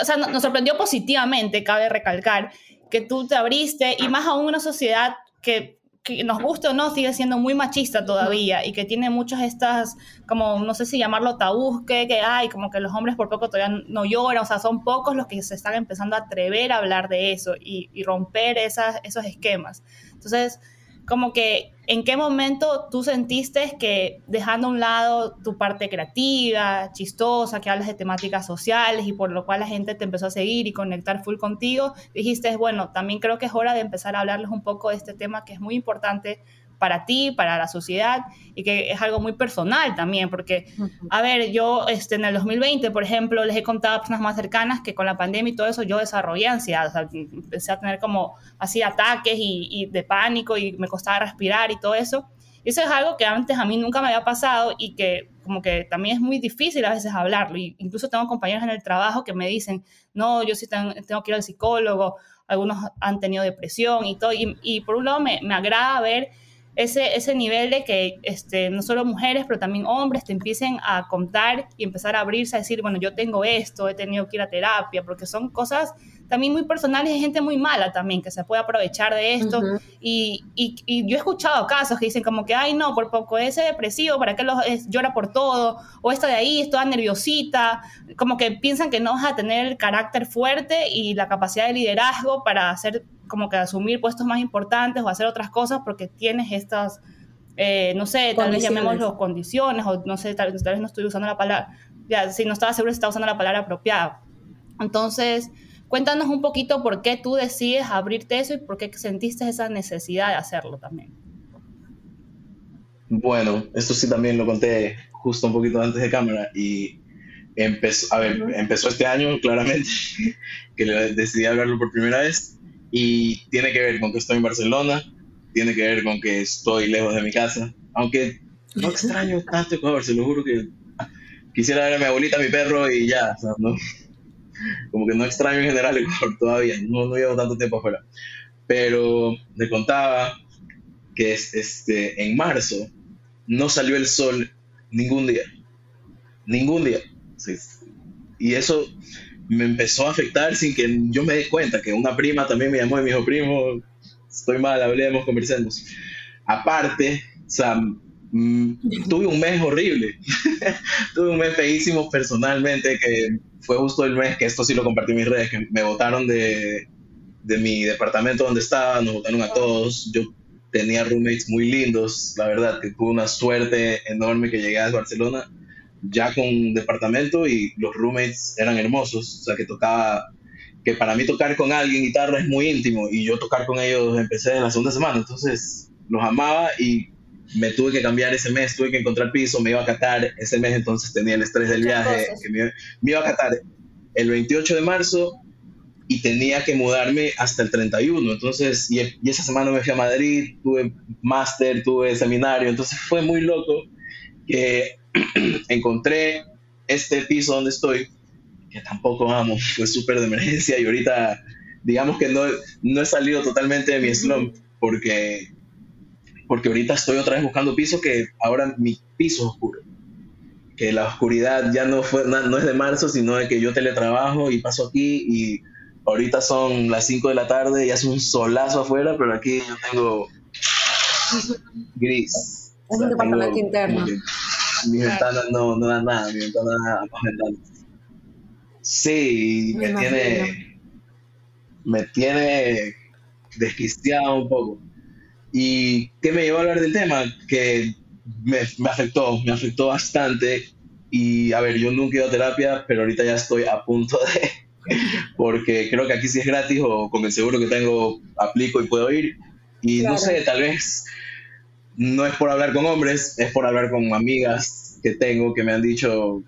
o sea, no- nos sorprendió positivamente, cabe recalcar, que tú te abriste y más aún una sociedad que que nos guste o no, sigue siendo muy machista todavía y que tiene muchas estas, como no sé si llamarlo tabús, que, que hay, como que los hombres por poco todavía no lloran, o sea, son pocos los que se están empezando a atrever a hablar de eso y, y romper esas, esos esquemas. Entonces, como que en qué momento tú sentiste que dejando a un lado tu parte creativa, chistosa, que hablas de temáticas sociales y por lo cual la gente te empezó a seguir y conectar full contigo, dijiste, bueno, también creo que es hora de empezar a hablarles un poco de este tema que es muy importante para ti, para la sociedad y que es algo muy personal también, porque, a ver, yo este, en el 2020, por ejemplo, les he contado a personas más cercanas que con la pandemia y todo eso yo desarrollé ansiedad, o sea, empecé a tener como así ataques y, y de pánico y me costaba respirar y todo eso. Y eso es algo que antes a mí nunca me había pasado y que como que también es muy difícil a veces hablarlo. Y incluso tengo compañeros en el trabajo que me dicen, no, yo sí tengo, tengo que ir al psicólogo, algunos han tenido depresión y todo. Y, y por un lado me, me agrada ver ese, ese nivel de que este, no solo mujeres, pero también hombres te empiecen a contar y empezar a abrirse a decir, bueno, yo tengo esto, he tenido que ir a terapia, porque son cosas también muy personales y gente muy mala también que se puede aprovechar de esto. y, y, y, yo he escuchado casos que dicen como que, ay, no, por poco ese depresivo, ¿para qué lo, es, llora por todo? O esta de ahí es toda nerviosita, como que piensan que no vas a tener el carácter fuerte y la capacidad de liderazgo para hacer como que asumir puestos más importantes o hacer otras cosas porque tienes estas, eh, no sé, tal vez llamémoslo condiciones o no sé, tal, tal, vez no estoy usando la palabra, ya, si no estaba seguro si estaba usando la palabra apropiada. Entonces, cuéntanos un poquito por qué tú decides abrirte eso y por qué sentiste esa necesidad de hacerlo también. Bueno, esto sí también lo conté justo un poquito antes de cámara y empezó, a ver, empezó este año [LAUGHS] claramente, que decidí hablarlo por primera vez y tiene que ver con que estoy en Barcelona, tiene que ver con que estoy lejos de mi casa, aunque no extraño tanto Ecuador, se lo juro que quisiera ver a mi abuelita, a mi perro y ya, o sea, no, como que no extraño en general Ecuador todavía, no, no llevo tanto tiempo afuera, pero me contaba que este, en marzo no salió el sol ningún día, ningún día, sí. y eso me empezó a afectar sin que yo me dé cuenta, que una prima también me llamó y me dijo, primo, estoy mal, hablemos, conversemos. Aparte, o sea, mmm, [LAUGHS] tuve un mes horrible, [LAUGHS] tuve un mes feísimo personalmente, que fue justo el mes que esto sí lo compartí en mis redes, que me votaron de, de mi departamento donde estaba, nos votaron a todos, yo tenía roommates muy lindos, la verdad, que tuve una suerte enorme que llegué a Barcelona ya con departamento y los roommates eran hermosos, o sea que tocaba, que para mí tocar con alguien guitarra es muy íntimo y yo tocar con ellos empecé en la segunda semana, entonces los amaba y me tuve que cambiar ese mes, tuve que encontrar piso, me iba a Qatar ese mes, entonces tenía el estrés del viaje, que me, me iba a Qatar el 28 de marzo y tenía que mudarme hasta el 31, entonces, y, y esa semana me fui a Madrid, tuve máster, tuve seminario, entonces fue muy loco que [CLEARS THROAT] encontré este piso donde estoy, que tampoco amo, fue súper de emergencia y ahorita digamos que no, no he salido totalmente de mi slump porque, porque ahorita estoy otra vez buscando piso que ahora mi piso es oscuro. Que la oscuridad ya no, fue, no, no es de marzo, sino de que yo teletrabajo y paso aquí y ahorita son las 5 de la tarde y hace un solazo afuera, pero aquí yo tengo gris. Es o sea, un departamento interno. Que, mi ventana no, no da nada, mi ventana da más ventanas. Sí, me, me tiene, me tiene desquiciado un poco. ¿Y qué me llevó a hablar del tema? Que me, me, afectó, me afectó bastante. Y a ver, yo nunca he ido a terapia, pero ahorita ya estoy a punto de, [LAUGHS] porque creo que aquí sí es gratis o con el seguro que tengo aplico y puedo ir. Y claro. no sé, tal vez no es por hablar con hombres, es por hablar con amigas que tengo que me han dicho, o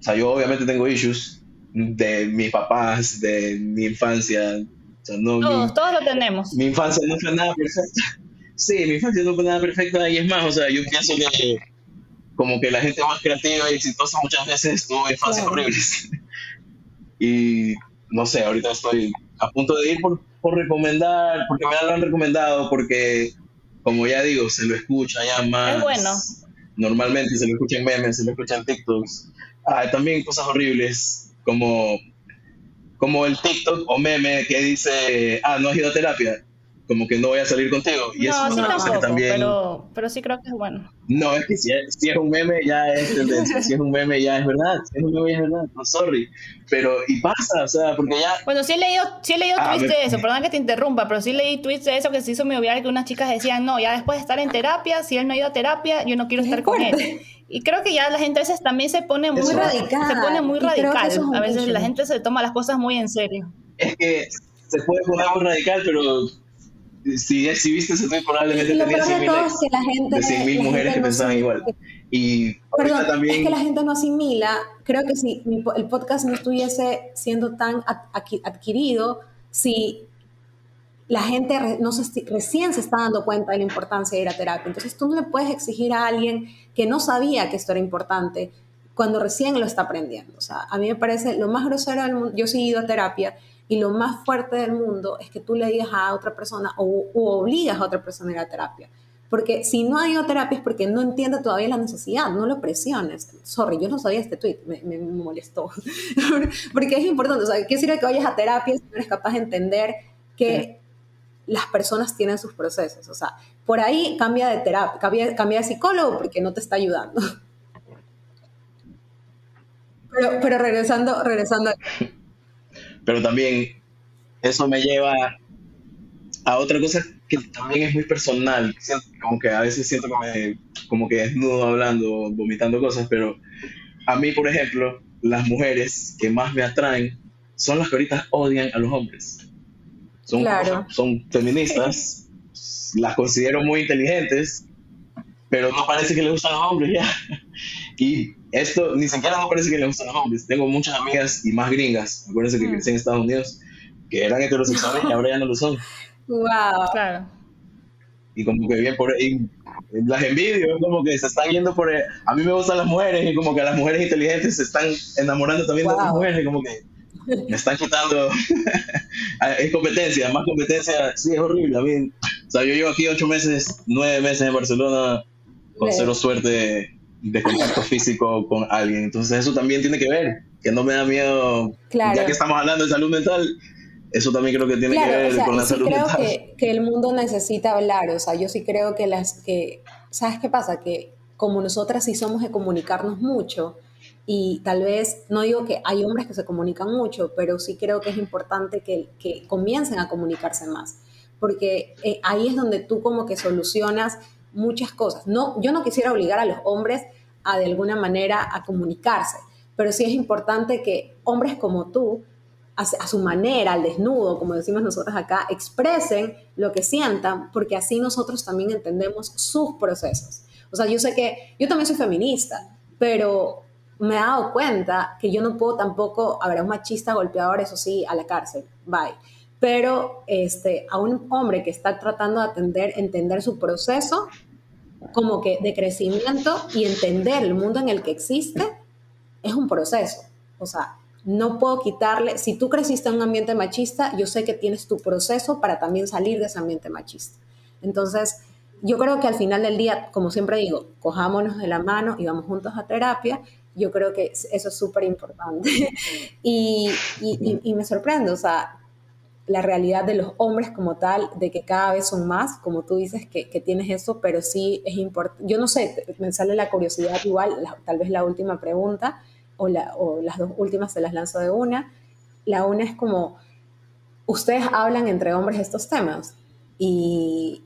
sea, yo obviamente tengo issues de mis papás, de mi infancia. O sea, no, todos, mi, todos lo tenemos. Mi infancia no fue nada perfecta. Sí, mi infancia no fue nada perfecta y es más, o sea, yo pienso que como que la gente más creativa y exitosa muchas veces tuvo infancias horribles. [LAUGHS] y no sé, ahorita estoy a punto de ir por, por recomendar, porque me lo han recomendado, porque como ya digo, se lo escucha ya más. Es bueno. Normalmente se lo escucha en memes, se lo escucha en TikToks. Ah, también cosas horribles, como, como el TikTok o meme que dice, ah, no has ido a terapia, como que no voy a salir contigo. Y eso no, es sí una cosa que tampoco, también... pero, pero sí creo que es bueno. No, es que si es, si es un meme ya es tendencia, si es un meme ya es verdad, si es un meme ya es verdad, no, sorry. Pero, y pasa, o sea, porque ya... Bueno, sí he leído, sí he leído Ah, tweets me- de eso, perdón que te interrumpa, pero sí leí tweets de eso que se hizo medio viral que unas chicas decían, no, ya después de estar en terapia, si él no ha ido a terapia, yo no quiero Es estar con él. Y creo que ya la gente a veces también se pone muy, Muy radical, Se pone muy radical. eso es A veces issue. la gente se toma las cosas muy en serio. Es que se puede poner muy radical, pero si, si viste ese tweet probablemente tenía peor 100 de mil likes es que la gente... de 100 mil mujeres que no pensaban igual. Y Perdón, también... es que la gente no asimila. Creo que si mi el podcast no estuviese siendo tan ad- adqui- adquirido, si la gente no se recién se está dando cuenta de la importancia de ir a terapia. Entonces tú no le puedes exigir a alguien que no sabía que esto era importante cuando recién lo está aprendiendo. O sea, a mí me parece lo más grosero del mundo. Yo sí he ido a terapia y lo más fuerte del mundo es que tú le digas a otra persona o, o obligas a otra persona a ir a terapia. Porque si no ha ido a terapia es porque no entiende todavía la necesidad, no lo presiones. Sorry, yo no sabía este tweet, me, me molestó. [LAUGHS] porque es importante, o sea, quisiera que vayas a terapia si no eres capaz de entender que las personas tienen sus procesos. O sea, por ahí cambia de terapia, cambia, cambia de psicólogo porque no te está ayudando. [LAUGHS] Pero, pero regresando, regresando, [LAUGHS] Pero también eso me lleva a otra cosa que también es muy personal. Como que a veces siento que me, como que desnudo hablando, vomitando cosas, pero a mí, por ejemplo, las mujeres que más me atraen son las que ahorita odian a los hombres. Son, Claro. son feministas, [LAUGHS] las considero muy inteligentes, pero no parece que les gustan los hombres ya. [LAUGHS] Y esto ni siquiera no parece que les gustan los hombres. Tengo muchas amigas y más gringas, acuérdense que Mm. crecí en Estados Unidos, que eran heterosexuales y ahora ya no lo son. wow. Claro. Y como que bien por y las envidio, como que se están yendo por... el- a mí me gustan las mujeres y como que las mujeres inteligentes se están enamorando también de otras Wow. mujeres, como que me están quitando... [LAUGHS] es competencia, más competencia, sí, es horrible. A mí, o sea, yo llevo aquí ocho meses, nueve meses en Barcelona con Le- cero suerte de contacto físico con alguien. Entonces eso también tiene que ver, que no me da miedo, Claro. ya que estamos hablando de salud mental, eso también creo que tiene que ver o sea, con la sí salud creo mental. que, que el mundo necesita hablar, o sea, yo sí creo que las que, ¿sabes qué pasa? Que como nosotras sí somos de comunicarnos mucho y tal vez, no digo que hay hombres que se comunican mucho, pero sí creo que es importante que, que comiencen a comunicarse más, porque eh, ahí es donde tú como que solucionas muchas cosas. No, yo no quisiera obligar a los hombres a de alguna manera a comunicarse, pero sí es importante que hombres como tú a, su manera, al desnudo, como decimos nosotros acá, expresen lo que sientan, porque así nosotros también entendemos sus procesos. O sea, yo sé que yo también soy feminista, pero me he dado cuenta que yo no puedo tampoco, a un machista golpeador, eso sí, a la cárcel, bye. Pero este, a un hombre que está tratando de atender, entender su proceso, como que de crecimiento y entender el mundo en el que existe, es un proceso. O sea, no puedo quitarle, si tú creciste en un ambiente machista, yo sé que tienes tu proceso para también salir de ese ambiente machista. Entonces, yo creo que al final del día, como siempre digo, cojámonos de la mano y vamos juntos a terapia. Yo creo que eso es súper importante. [LAUGHS] y, y, me sorprende, o sea, la realidad de los hombres como tal, de que cada vez son más, como tú dices, que, que tienes eso, pero sí es importante. Yo no sé, me sale la curiosidad igual, la, tal vez la última pregunta, o, la, o las dos últimas se las lanzo de una. La una es como, ustedes hablan entre hombres estos temas, y,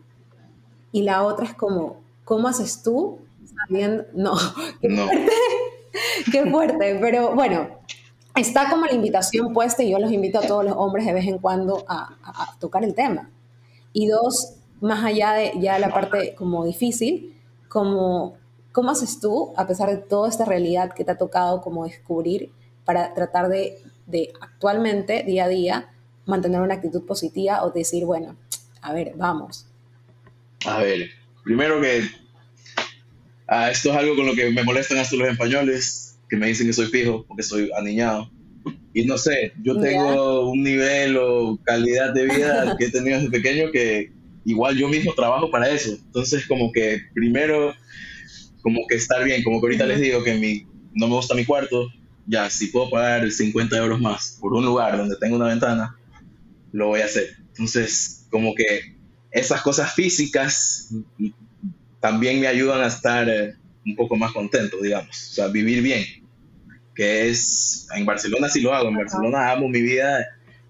y la otra es como, ¿cómo haces tú sabiendo? No, [LAUGHS] qué No. fuerte, qué fuerte, pero bueno, está como la invitación puesta y yo los invito a todos los hombres de vez en cuando a, a- tocar el tema. Y dos, más allá de ya la parte como difícil, como cómo haces tú, a pesar de toda esta realidad que te ha tocado como descubrir, para tratar de, de actualmente, día a día, mantener una actitud positiva o decir, bueno, a ver, vamos. A ver, primero que ah, esto es algo con lo que me molestan hasta los españoles, que me dicen que soy fijo porque soy aniñado. Y no sé, yo tengo un nivel o calidad de vida [LAUGHS] que he tenido desde pequeño que igual yo mismo trabajo para eso. Entonces, como que primero, como que estar bien, como que ahorita les digo que mi, no me gusta mi cuarto, ya, si puedo pagar 50 euros más por un lugar donde tengo una ventana, lo voy a hacer. Entonces, como que esas cosas físicas también me ayudan a estar eh, un poco más contento, digamos, o sea, vivir bien, que es, en Barcelona sí lo hago, en Barcelona amo mi vida,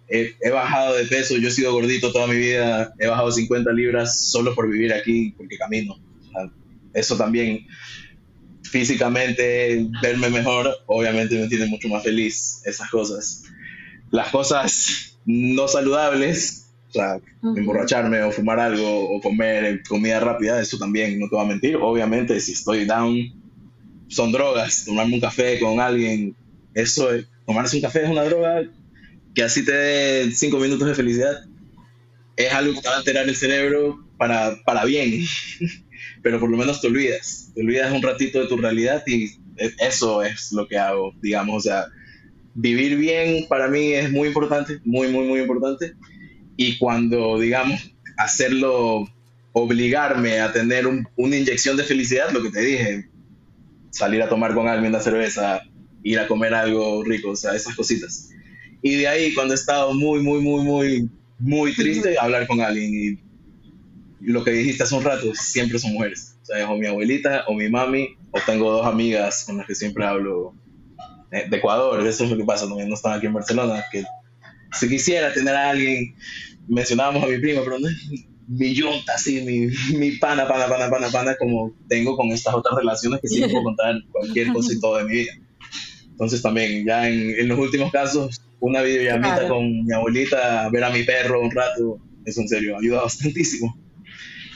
he, bajado de peso, yo he sido gordito toda mi vida, he bajado 50 libras solo por vivir aquí, porque camino. Eso también físicamente verme mejor, obviamente me tiene mucho más feliz esas cosas. Las cosas no saludables, sea, emborracharme o fumar algo o comer comida rápida, eso también, no te voy a mentir. Obviamente, si estoy down, son drogas. Tomarme un café con alguien, eso es, tomarse un café es una droga que así te dé cinco minutos de felicidad. Es algo que te va a alterar el cerebro para, para bien. [LAUGHS] pero por lo menos te olvidas, te olvidas un ratito de tu realidad y eso es lo que hago, digamos, o sea, vivir bien para mí es muy importante, muy, muy, muy importante, y cuando, digamos, hacerlo, obligarme a tener una inyección de felicidad, lo que te dije, salir a tomar con alguien una cerveza, ir a comer algo rico, o sea, esas cositas. Y de ahí, cuando he estado muy, muy, muy, muy, muy triste, hablar con alguien y lo que dijiste hace un rato, siempre son mujeres. O sea, o mi abuelita, o mi mami, o tengo dos amigas con las que siempre hablo eh, de Ecuador. Eso es lo que pasa, también no están aquí en Barcelona. Que si quisiera tener a alguien, mencionábamos a mi prima, pero no mi yunta, así, mi, mi pana, pana, pana, pana, pana, como tengo con estas otras relaciones que sí puedo contar cualquier cosa y todo de mi vida. Entonces también, ya en, en los últimos casos, una videollamita claro. con mi abuelita, ver a mi perro un rato, eso en serio, ayuda bastantísimo.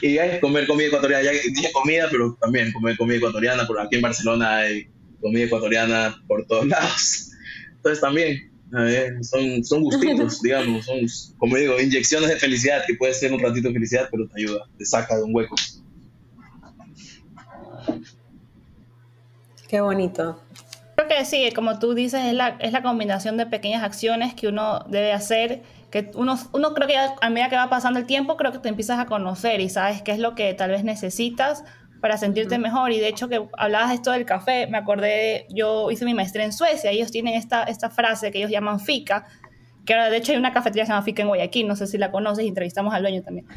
Y hay comer comida ecuatoriana, ya dije comida, pero también comer comida ecuatoriana, por aquí en Barcelona hay comida ecuatoriana por todos [LAUGHS] lados. Entonces también son, son gustitos, [LAUGHS] digamos, son, como digo, inyecciones de felicidad, que puede ser un ratito de felicidad, pero te ayuda, te saca de un hueco. Qué bonito. Creo que sí, como tú dices, es la, es la combinación de pequeñas acciones que uno debe hacer que uno, uno creo que a medida que va pasando el tiempo, creo que te empiezas a conocer y sabes qué es lo que tal vez necesitas para sentirte mejor. Y de hecho que hablabas de esto del café, me acordé, yo hice mi maestría en Suecia, y ellos tienen esta, esta frase que ellos llaman fika, que de hecho hay una cafetería que se llama Fika en Guayaquil, no sé si la conoces, entrevistamos al dueño también.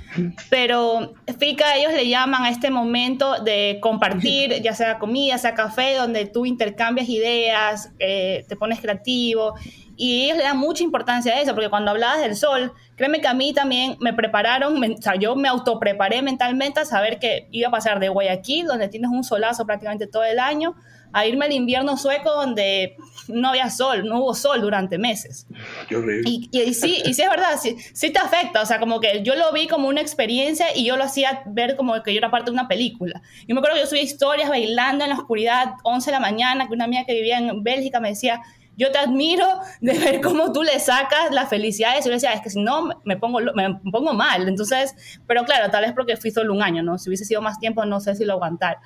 Pero Fika ellos le llaman a este momento de compartir, ya sea comida, sea café, donde tú intercambias ideas, eh, te pones creativo y ellos le dan mucha importancia a eso, porque cuando hablabas del sol, créeme que a mí también me prepararon, o sea, yo me autopreparé mentalmente a saber que iba a pasar de Guayaquil, donde tienes un solazo prácticamente todo el año, a irme al invierno sueco donde no había sol, no hubo sol durante meses. Qué horrible. Y, y, sí, y sí es verdad, sí, sí, te afecta, o sea, como que yo lo vi como una experiencia y yo lo hacía ver como que yo era parte de una película. Yo me acuerdo que yo subía historias bailando en la oscuridad, 11 de la mañana, que una amiga que vivía en Bélgica me decía, yo te admiro de ver cómo tú le sacas la felicidad a eso. Yo decía, es que si no, me pongo, me pongo mal. Entonces, pero claro, tal vez porque fui solo un año, ¿no? Si hubiese sido más tiempo, no sé si lo aguantar.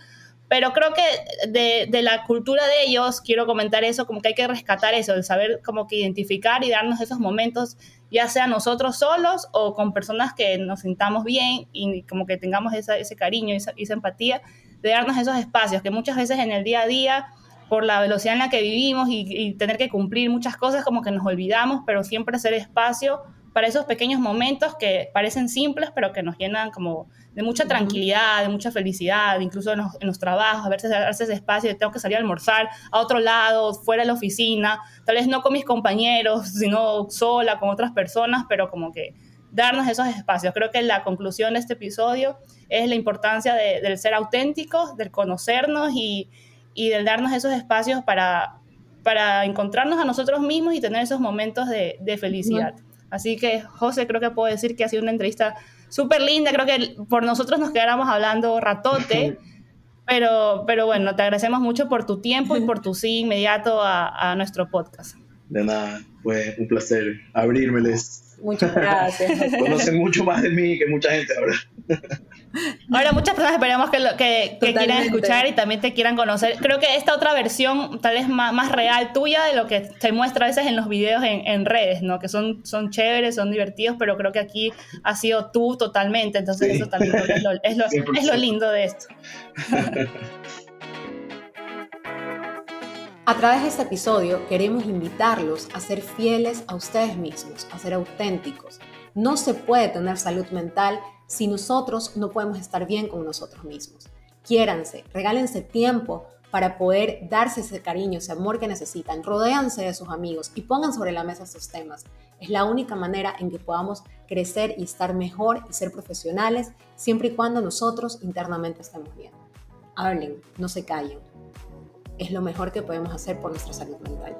Pero creo que de, de, la cultura de ellos, quiero comentar eso, como que hay que rescatar eso, el saber como que identificar y darnos esos momentos, ya sea nosotros solos o con personas que nos sintamos bien y como que tengamos esa, ese cariño y esa, esa empatía, de darnos esos espacios que muchas veces en el día a día por la velocidad en la que vivimos y, y, tener que cumplir muchas cosas, como que nos olvidamos, pero siempre hacer espacio para esos pequeños momentos que parecen simples, pero que nos llenan como de mucha tranquilidad, de mucha felicidad, incluso en los, en los trabajos, a veces darse ese espacio de tengo que salir a almorzar a otro lado, fuera de la oficina, tal vez no con mis compañeros, [LAUGHS] sino sola, con otras personas, pero como que darnos esos espacios. Creo que la conclusión de este episodio es la importancia de, del ser auténticos, del conocernos y, y del darnos esos espacios para, para encontrarnos a nosotros mismos y tener esos momentos de, de felicidad. Así que, José, creo que puedo decir que ha sido una entrevista súper linda. Creo que por nosotros nos quedáramos hablando ratote. [LAUGHS] Pero, pero bueno, te agradecemos mucho por tu tiempo y por tu sí inmediato a, a nuestro podcast. De nada, fue un placer abrírmeles. Muchas gracias. Conocen mucho más de mí que mucha gente ahora. [LAUGHS] Ahora muchas personas esperamos que, lo, que, que quieran escuchar y también te quieran conocer. Creo que esta otra versión tal vez más, más real tuya de lo que se muestra a veces en los videos en, en, redes, ¿no? Que son, son chéveres, son divertidos, pero creo que aquí ha sido tú totalmente. Entonces sí. eso también es lo, es, lo, es lo lindo de esto. A través de este episodio queremos invitarlos a ser fieles a ustedes mismos, a ser auténticos. No se puede tener salud mental si nosotros no podemos estar bien con nosotros mismos. Quiéranse, regálense tiempo para poder darse ese cariño, ese amor que necesitan. Rodéanse de sus amigos y pongan sobre la mesa estos temas. Es la única manera en que podamos crecer y estar mejor y ser profesionales, siempre y cuando nosotros internamente estemos bien. Hablen, no se callen. Es lo mejor que podemos hacer por nuestra salud mental.